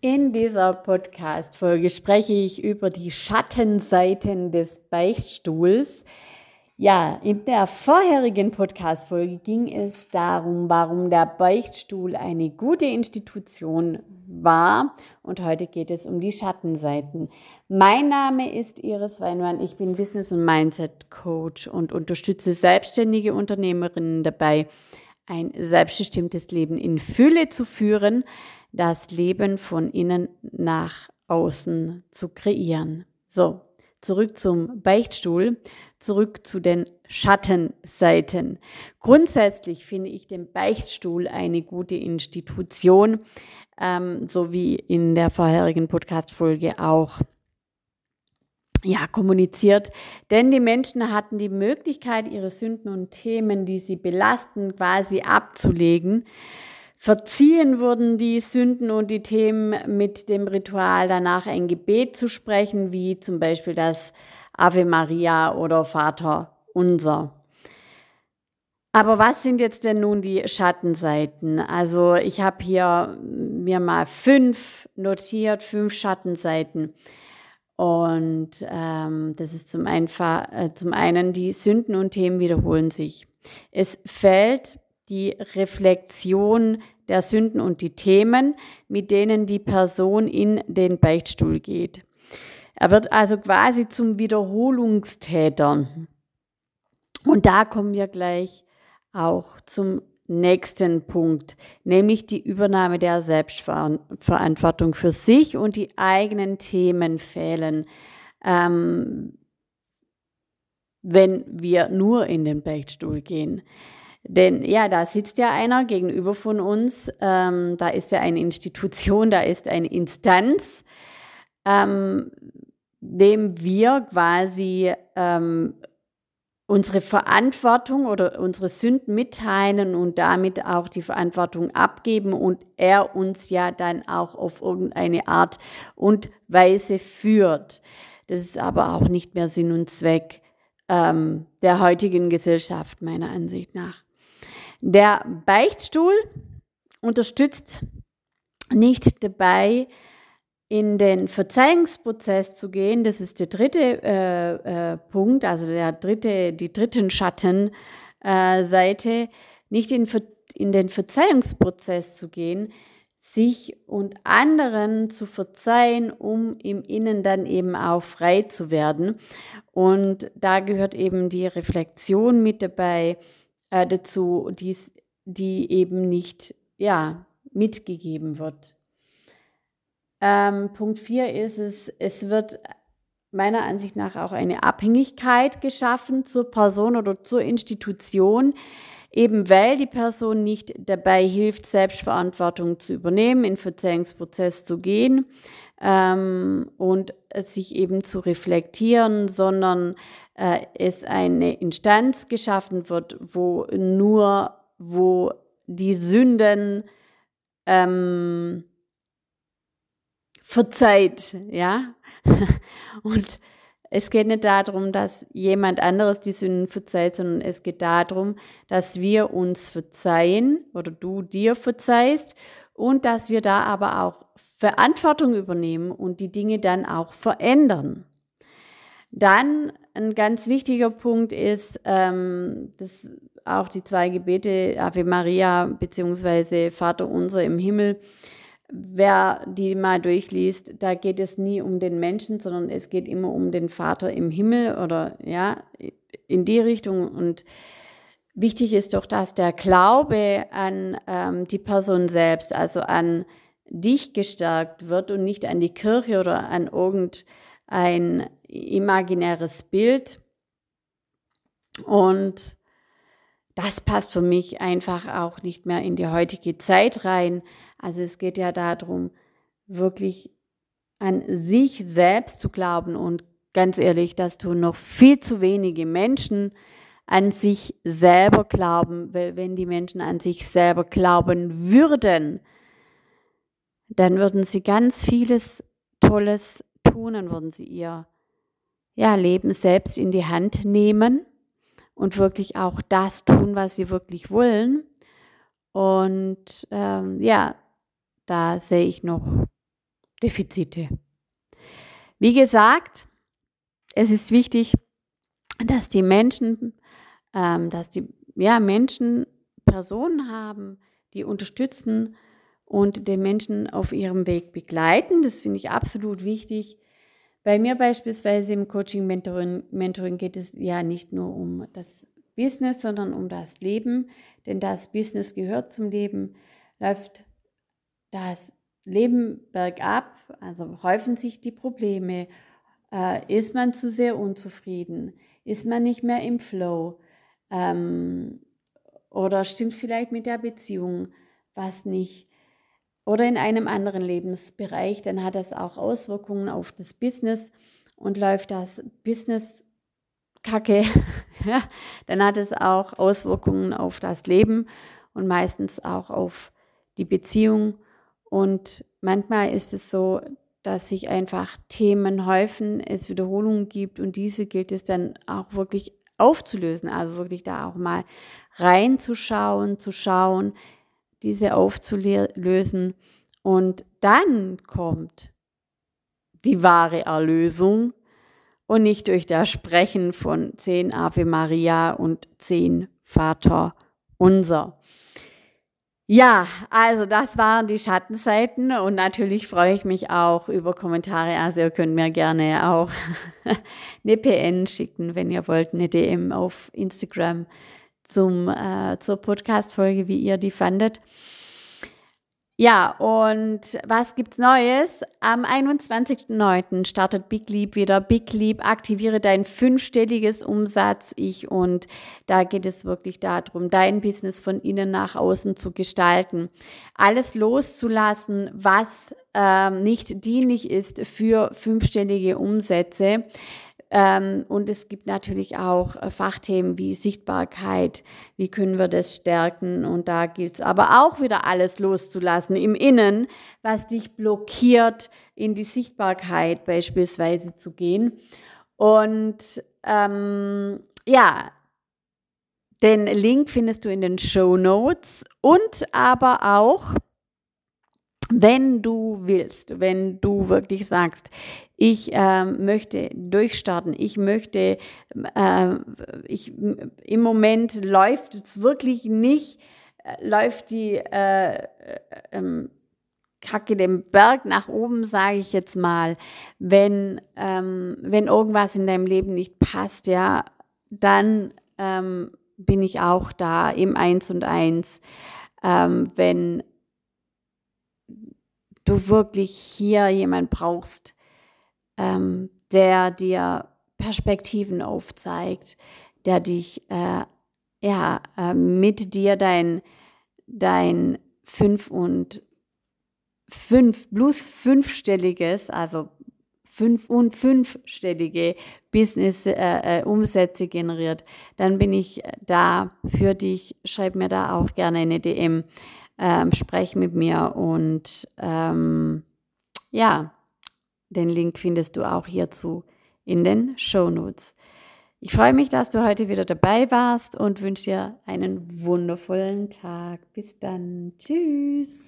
In dieser Podcast-Folge spreche ich über die Schattenseiten des Beichtstuhls. Ja, in der vorherigen Podcast-Folge ging es darum, warum der Beichtstuhl eine gute Institution war. Und heute geht es um die Schattenseiten. Mein Name ist Iris Weinmann. Ich bin Business- und Mindset-Coach und unterstütze selbstständige Unternehmerinnen dabei, ein selbstbestimmtes Leben in Fülle zu führen das Leben von innen nach außen zu kreieren. So, zurück zum Beichtstuhl, zurück zu den Schattenseiten. Grundsätzlich finde ich den Beichtstuhl eine gute Institution, ähm, so wie in der vorherigen Podcast-Folge auch ja, kommuniziert. Denn die Menschen hatten die Möglichkeit, ihre Sünden und Themen, die sie belasten, quasi abzulegen. Verziehen wurden die Sünden und die Themen mit dem Ritual danach ein Gebet zu sprechen, wie zum Beispiel das Ave Maria oder Vater unser. Aber was sind jetzt denn nun die Schattenseiten? Also ich habe hier mir mal fünf notiert, fünf Schattenseiten. Und ähm, das ist zum, einfach, äh, zum einen, die Sünden und Themen wiederholen sich. Es fällt die Reflexion der Sünden und die Themen, mit denen die Person in den Beichtstuhl geht. Er wird also quasi zum Wiederholungstäter. Und da kommen wir gleich auch zum nächsten Punkt, nämlich die Übernahme der Selbstverantwortung für sich und die eigenen Themen fehlen. Ähm, wenn wir nur in den Beichtstuhl gehen. Denn ja, da sitzt ja einer gegenüber von uns, ähm, da ist ja eine Institution, da ist eine Instanz, ähm, dem wir quasi ähm, unsere Verantwortung oder unsere Sünden mitteilen und damit auch die Verantwortung abgeben und er uns ja dann auch auf irgendeine Art und Weise führt. Das ist aber auch nicht mehr Sinn und Zweck ähm, der heutigen Gesellschaft meiner Ansicht nach. Der Beichtstuhl unterstützt nicht dabei, in den Verzeihungsprozess zu gehen. Das ist der dritte äh, äh, Punkt, also der dritte, die dritten Schattenseite, äh, nicht in, in den Verzeihungsprozess zu gehen, sich und anderen zu verzeihen, um im Innen dann eben auch frei zu werden. Und da gehört eben die Reflexion mit dabei, äh, dazu, dies, die eben nicht ja, mitgegeben wird. Ähm, Punkt 4 ist es, es wird meiner Ansicht nach auch eine Abhängigkeit geschaffen zur Person oder zur Institution, eben weil die Person nicht dabei hilft, Selbstverantwortung zu übernehmen, in Verzeihungsprozess zu gehen ähm, und sich eben zu reflektieren, sondern äh, es eine Instanz geschaffen wird, wo nur, wo die Sünden ähm, verzeiht, ja. Und es geht nicht darum, dass jemand anderes die Sünden verzeiht, sondern es geht darum, dass wir uns verzeihen oder du dir verzeihst und dass wir da aber auch Verantwortung übernehmen und die Dinge dann auch verändern. Dann ein ganz wichtiger Punkt ist, ähm, dass auch die zwei Gebete Ave Maria bzw. Vater unser im Himmel, wer die mal durchliest, da geht es nie um den Menschen, sondern es geht immer um den Vater im Himmel oder ja, in die Richtung. Und wichtig ist doch, dass der Glaube an ähm, die Person selbst, also an dich gestärkt wird und nicht an die Kirche oder an irgendein imaginäres Bild. Und das passt für mich einfach auch nicht mehr in die heutige Zeit rein. Also es geht ja darum, wirklich an sich selbst zu glauben und ganz ehrlich, dass tun noch viel zu wenige Menschen an sich selber glauben, weil wenn die Menschen an sich selber glauben würden, dann würden sie ganz vieles Tolles tun, dann würden sie ihr ja, Leben selbst in die Hand nehmen und wirklich auch das tun, was sie wirklich wollen. Und ähm, ja, da sehe ich noch Defizite. Wie gesagt, es ist wichtig, dass die Menschen, ähm, dass die ja, Menschen Personen haben, die unterstützen und den Menschen auf ihrem Weg begleiten. Das finde ich absolut wichtig. Bei mir beispielsweise im Coaching Mentoring, Mentoring geht es ja nicht nur um das Business, sondern um das Leben. Denn das Business gehört zum Leben. Läuft das Leben bergab, also häufen sich die Probleme, äh, ist man zu sehr unzufrieden, ist man nicht mehr im Flow ähm, oder stimmt vielleicht mit der Beziehung was nicht oder in einem anderen Lebensbereich, dann hat das auch Auswirkungen auf das Business und läuft das Business kacke, ja, dann hat es auch Auswirkungen auf das Leben und meistens auch auf die Beziehung. Und manchmal ist es so, dass sich einfach Themen häufen, es Wiederholungen gibt und diese gilt es dann auch wirklich aufzulösen, also wirklich da auch mal reinzuschauen, zu schauen, diese aufzulösen und dann kommt die wahre Erlösung und nicht durch das Sprechen von zehn Ave Maria und zehn Vater unser. Ja, also das waren die Schattenseiten und natürlich freue ich mich auch über Kommentare. Also ihr könnt mir gerne auch eine PN schicken, wenn ihr wollt, eine DM auf Instagram zum, äh, zur Podcast-Folge, wie ihr die fandet. Ja, und was gibt's Neues? Am 21.09. startet Big Leap wieder. Big Leap, aktiviere dein fünfstelliges Umsatz. Ich und da geht es wirklich darum, dein Business von innen nach außen zu gestalten. Alles loszulassen, was ähm, nicht dienlich ist für fünfstellige Umsätze. Ähm, und es gibt natürlich auch äh, Fachthemen wie Sichtbarkeit, wie können wir das stärken. Und da gilt es aber auch wieder alles loszulassen im Innen, was dich blockiert, in die Sichtbarkeit beispielsweise zu gehen. Und ähm, ja, den Link findest du in den Show Notes und aber auch wenn du willst, wenn du wirklich sagst, ich äh, möchte durchstarten, ich möchte, äh, ich, im Moment läuft es wirklich nicht, äh, läuft die äh, äh, ähm, Kacke den Berg nach oben, sage ich jetzt mal, wenn, ähm, wenn irgendwas in deinem Leben nicht passt, ja, dann ähm, bin ich auch da im Eins und Eins. Ähm, wenn du wirklich hier jemand brauchst, ähm, der dir Perspektiven aufzeigt, der dich äh, ja, äh, mit dir dein, dein fünf und fünf plus fünfstelliges, also fünf und fünfstellige Business äh, äh, Umsätze generiert, dann bin ich da für dich. Schreib mir da auch gerne eine DM ähm, sprech mit mir und ähm, ja, den Link findest du auch hierzu in den Show Notes. Ich freue mich, dass du heute wieder dabei warst und wünsche dir einen wundervollen Tag. Bis dann. Tschüss.